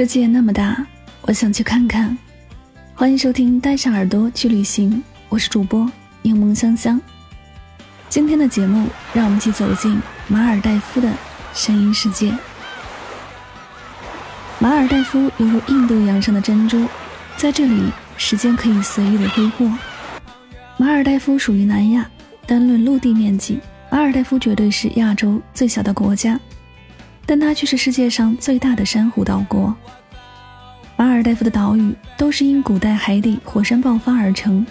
世界那么大，我想去看看。欢迎收听《带上耳朵去旅行》，我是主播柠檬香香。今天的节目，让我们一起走进马尔代夫的声音世界。马尔代夫犹如印度洋上的珍珠，在这里，时间可以随意的挥霍。马尔代夫属于南亚，单论陆地面积，马尔代夫绝对是亚洲最小的国家。但它却是世界上最大的珊瑚岛国。马尔代夫的岛屿都是因古代海底火山爆发而成，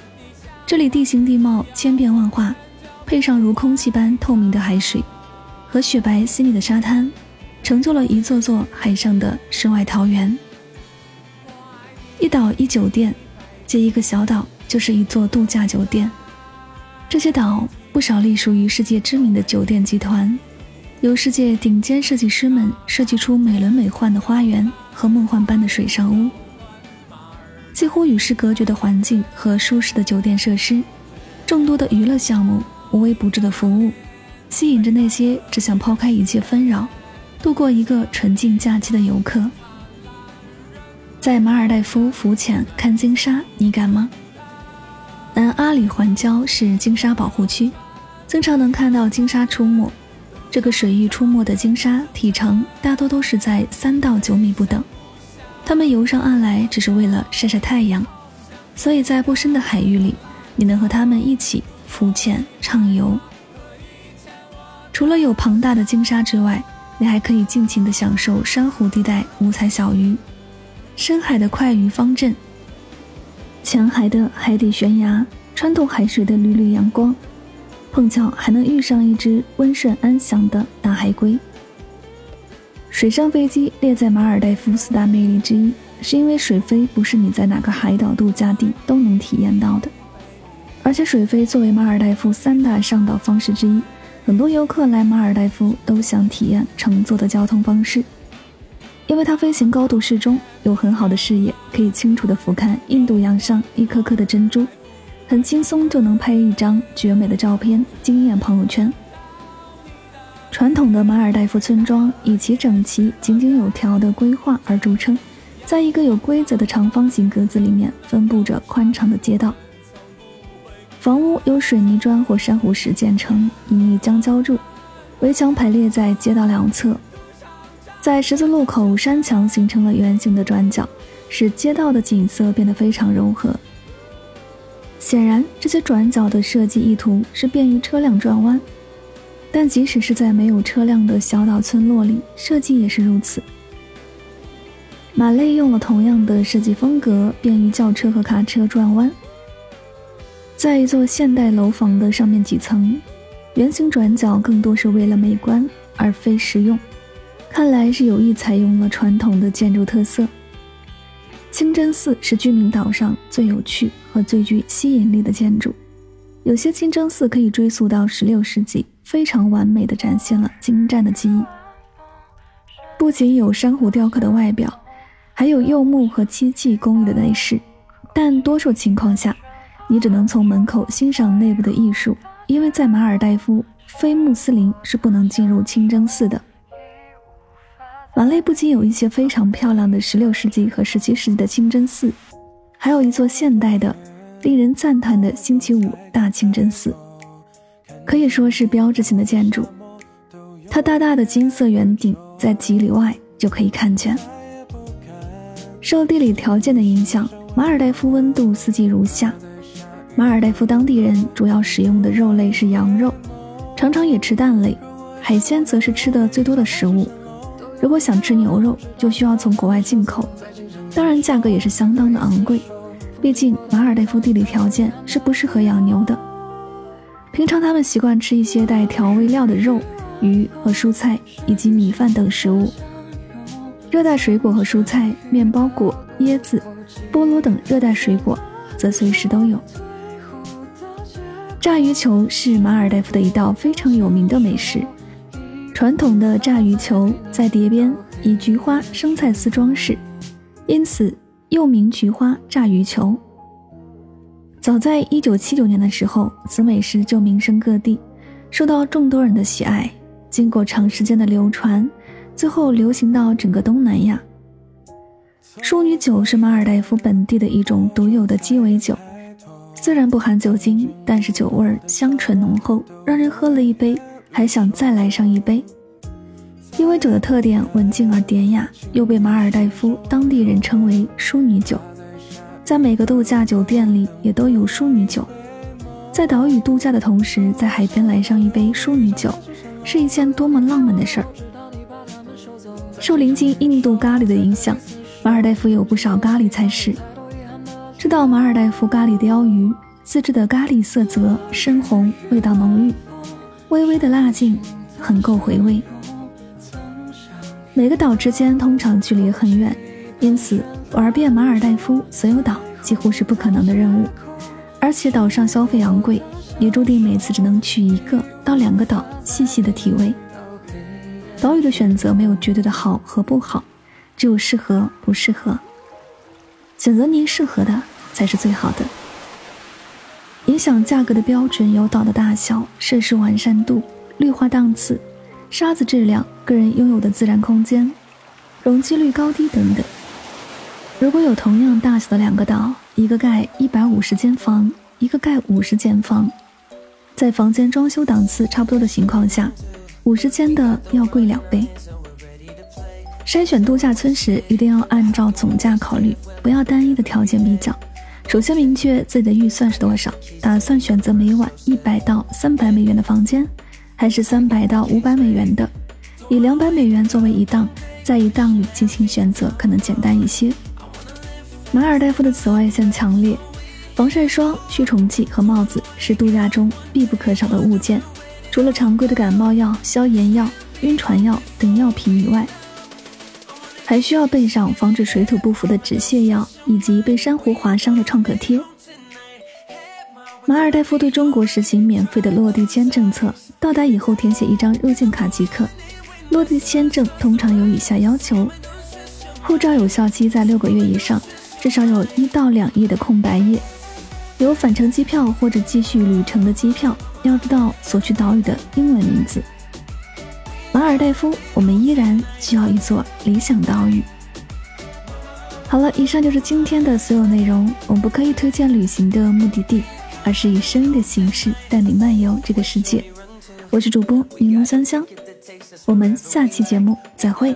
这里地形地貌千变万化，配上如空气般透明的海水和雪白细腻的沙滩，成就了一座座海上的世外桃源。一岛一酒店，接一个小岛就是一座度假酒店。这些岛不少隶属于世界知名的酒店集团。由世界顶尖设计师们设计出美轮美奂的花园和梦幻般的水上屋，几乎与世隔绝的环境和舒适的酒店设施，众多的娱乐项目、无微不至的服务，吸引着那些只想抛开一切纷扰，度过一个纯净假期的游客。在马尔代夫浮潜看鲸鲨，你敢吗？南阿里环礁是鲸鲨保护区，经常能看到鲸鲨出没。这个水域出没的鲸鲨体长大多都是在三到九米不等，它们游上岸来只是为了晒晒太阳，所以在不深的海域里，你能和它们一起浮潜畅游。除了有庞大的鲸鲨之外，你还可以尽情地享受珊瑚地带五彩小鱼、深海的快鱼方阵、浅海的海底悬崖、穿透海水的缕缕阳光。碰巧还能遇上一只温顺安详的大海龟。水上飞机列在马尔代夫四大魅力之一，是因为水飞不是你在哪个海岛度假地都能体验到的，而且水飞作为马尔代夫三大上岛方式之一，很多游客来马尔代夫都想体验乘坐的交通方式，因为它飞行高度适中，有很好的视野，可以清楚地俯瞰印度洋上一颗颗的珍珠。很轻松就能拍一张绝美的照片，惊艳朋友圈。传统的马尔代夫村庄以其整齐、井井有条的规划而著称，在一个有规则的长方形格子里面分布着宽敞的街道。房屋由水泥砖或珊瑚石建成，隐匿将浇筑，围墙排列在街道两侧，在十字路口，山墙形成了圆形的转角，使街道的景色变得非常柔和。显然，这些转角的设计意图是便于车辆转弯，但即使是在没有车辆的小岛村落里，设计也是如此。马累用了同样的设计风格，便于轿车和卡车转弯。在一座现代楼房的上面几层，圆形转角更多是为了美观而非实用，看来是有意采用了传统的建筑特色。清真寺是居民岛上最有趣和最具吸引力的建筑，有些清真寺可以追溯到16世纪，非常完美的展现了精湛的技艺。不仅有珊瑚雕刻的外表，还有柚木和漆器工艺的内饰，但多数情况下，你只能从门口欣赏内部的艺术，因为在马尔代夫，非穆斯林是不能进入清真寺的。马累不仅有一些非常漂亮的16世纪和17世纪的清真寺，还有一座现代的、令人赞叹的星期五大清真寺，可以说是标志性的建筑。它大大的金色圆顶在几里外就可以看见。受地理条件的影响，马尔代夫温度四季如夏。马尔代夫当地人主要食用的肉类是羊肉，常常也吃蛋类，海鲜则是吃的最多的食物。如果想吃牛肉，就需要从国外进口，当然价格也是相当的昂贵。毕竟马尔代夫地理条件是不适合养牛的。平常他们习惯吃一些带调味料的肉、鱼和蔬菜，以及米饭等食物。热带水果和蔬菜、面包果、椰子、菠萝等热带水果则随时都有。炸鱼球是马尔代夫的一道非常有名的美食。传统的炸鱼球在碟边以菊花、生菜丝装饰，因此又名菊花炸鱼球。早在一九七九年的时候，此美食就名声各地，受到众多人的喜爱。经过长时间的流传，最后流行到整个东南亚。淑女酒是马尔代夫本地的一种独有的鸡尾酒，虽然不含酒精，但是酒味香醇浓厚，让人喝了一杯。还想再来上一杯。因为酒的特点文静而典雅，又被马尔代夫当地人称为“淑女酒”。在每个度假酒店里也都有淑女酒。在岛屿度假的同时，在海边来上一杯淑女酒，是一件多么浪漫的事儿！受临近印度咖喱的影响，马尔代夫有不少咖喱菜式。这道马尔代夫咖喱鲷鱼，自制的咖喱色泽深红，味道浓郁。微微的辣劲，很够回味。每个岛之间通常距离很远，因此玩遍马尔代夫所有岛几乎是不可能的任务。而且岛上消费昂贵，也注定每次只能去一个到两个岛细细的体味。岛屿的选择没有绝对的好和不好，只有适合不适合。选择您适合的才是最好的。影响价格的标准有岛的大小、设施完善度、绿化档次、沙子质量、个人拥有的自然空间、容积率高低等等。如果有同样大小的两个岛，一个盖一百五十间房，一个盖五十间房，在房间装修档次差不多的情况下，五十间的要贵两倍。筛选度假村时，一定要按照总价考虑，不要单一的条件比较。首先明确自己的预算是多少，打算选择每晚一百到三百美元的房间，还是三百到五百美元的？以两百美元作为一档，在一档里进行选择可能简单一些。马尔代夫的紫外线强烈，防晒霜、驱虫剂和帽子是度假中必不可少的物件。除了常规的感冒药、消炎药、晕船药等药品以外，还需要备上防止水土不服的止泻药，以及被珊瑚划伤的创可贴。马尔代夫对中国实行免费的落地签政策，到达以后填写一张入境卡即可。落地签证通常有以下要求：护照有效期在六个月以上，至少有一到两页的空白页，有返程机票或者继续旅程的机票，要知道所去岛屿的英文名字。马尔代夫，我们依然需要一座理想岛屿。好了，以上就是今天的所有内容。我们不刻意推荐旅行的目的地，而是以声音的形式带你漫游这个世界。我是主播柠檬香香，我们下期节目再会。